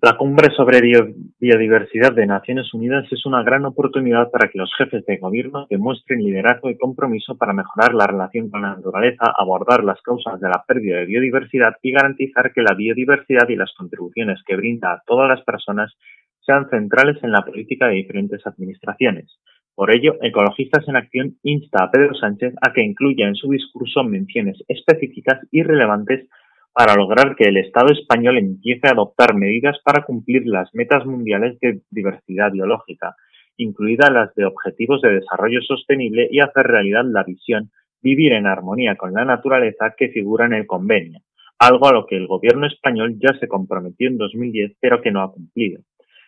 La cumbre sobre biodiversidad de Naciones Unidas es una gran oportunidad para que los jefes de gobierno demuestren liderazgo y compromiso para mejorar la relación con la naturaleza, abordar las causas de la pérdida de biodiversidad y garantizar que la biodiversidad y las contribuciones que brinda a todas las personas sean centrales en la política de diferentes administraciones. Por ello, Ecologistas en Acción insta a Pedro Sánchez a que incluya en su discurso menciones específicas y relevantes para lograr que el Estado español empiece a adoptar medidas para cumplir las metas mundiales de diversidad biológica, incluidas las de Objetivos de Desarrollo Sostenible y hacer realidad la visión Vivir en armonía con la naturaleza que figura en el convenio, algo a lo que el gobierno español ya se comprometió en 2010 pero que no ha cumplido.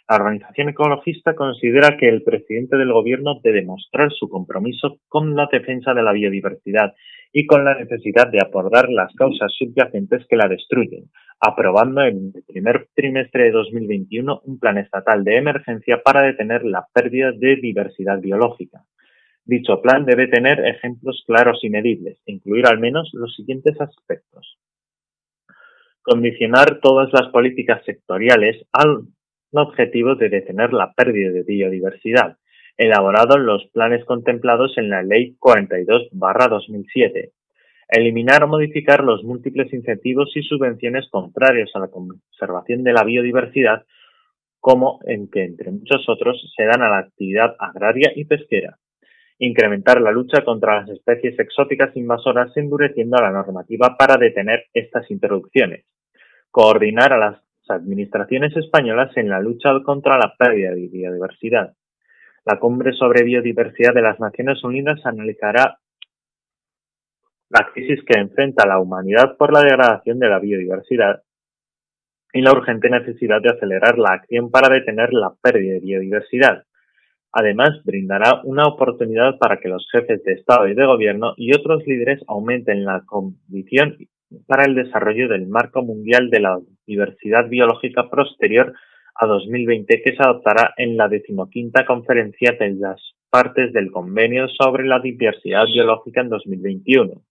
La organización ecologista considera que el presidente del gobierno debe mostrar su compromiso con la defensa de la biodiversidad y con la necesidad de abordar las causas subyacentes que la destruyen, aprobando en el primer trimestre de 2021 un plan estatal de emergencia para detener la pérdida de diversidad biológica. Dicho plan debe tener ejemplos claros y medibles, incluir al menos los siguientes aspectos. Condicionar todas las políticas sectoriales al objetivo de detener la pérdida de biodiversidad, elaborados los planes contemplados en la Ley 42-2007. Eliminar o modificar los múltiples incentivos y subvenciones contrarios a la conservación de la biodiversidad, como en que, entre muchos otros, se dan a la actividad agraria y pesquera. Incrementar la lucha contra las especies exóticas invasoras endureciendo la normativa para detener estas introducciones. Coordinar a las administraciones españolas en la lucha contra la pérdida de biodiversidad. La Cumbre sobre Biodiversidad de las Naciones Unidas analizará la crisis que enfrenta la humanidad por la degradación de la biodiversidad y la urgente necesidad de acelerar la acción para detener la pérdida de biodiversidad. Además, brindará una oportunidad para que los jefes de Estado y de Gobierno y otros líderes aumenten la condición para el desarrollo del marco mundial de la diversidad biológica posterior a 2020 que se adoptará en la decimoquinta conferencia de las partes del Convenio sobre la Diversidad Biológica en 2021.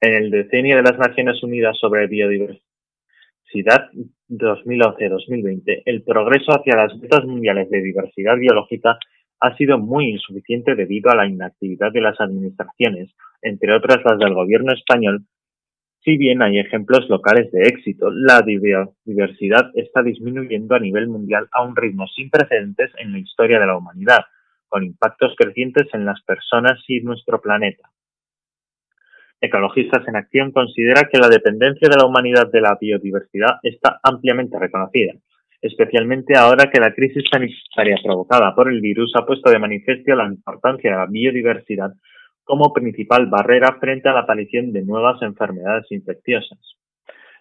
En el decenio de las Naciones Unidas sobre Biodiversidad 2011-2020, el progreso hacia las metas mundiales de diversidad biológica ha sido muy insuficiente debido a la inactividad de las administraciones, entre otras las del gobierno español, si bien hay ejemplos locales de éxito, la diversidad está disminuyendo a nivel mundial a un ritmo sin precedentes en la historia de la humanidad, con impactos crecientes en las personas y nuestro planeta. Ecologistas en Acción considera que la dependencia de la humanidad de la biodiversidad está ampliamente reconocida, especialmente ahora que la crisis sanitaria provocada por el virus ha puesto de manifiesto la importancia de la biodiversidad como principal barrera frente a la aparición de nuevas enfermedades infecciosas.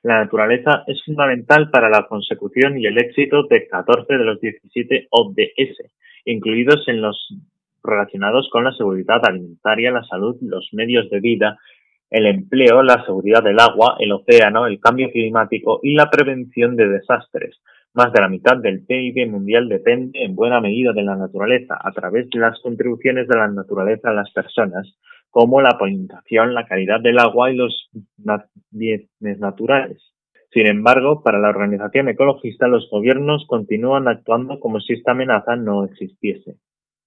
La naturaleza es fundamental para la consecución y el éxito de 14 de los 17 ODS, incluidos en los relacionados con la seguridad alimentaria, la salud, los medios de vida, el empleo, la seguridad del agua, el océano, el cambio climático y la prevención de desastres, más de la mitad del PIB mundial depende en buena medida de la naturaleza, a través de las contribuciones de la naturaleza a las personas, como la polinización, la calidad del agua y los bienes naturales. Sin embargo, para la organización ecologista, los gobiernos continúan actuando como si esta amenaza no existiese.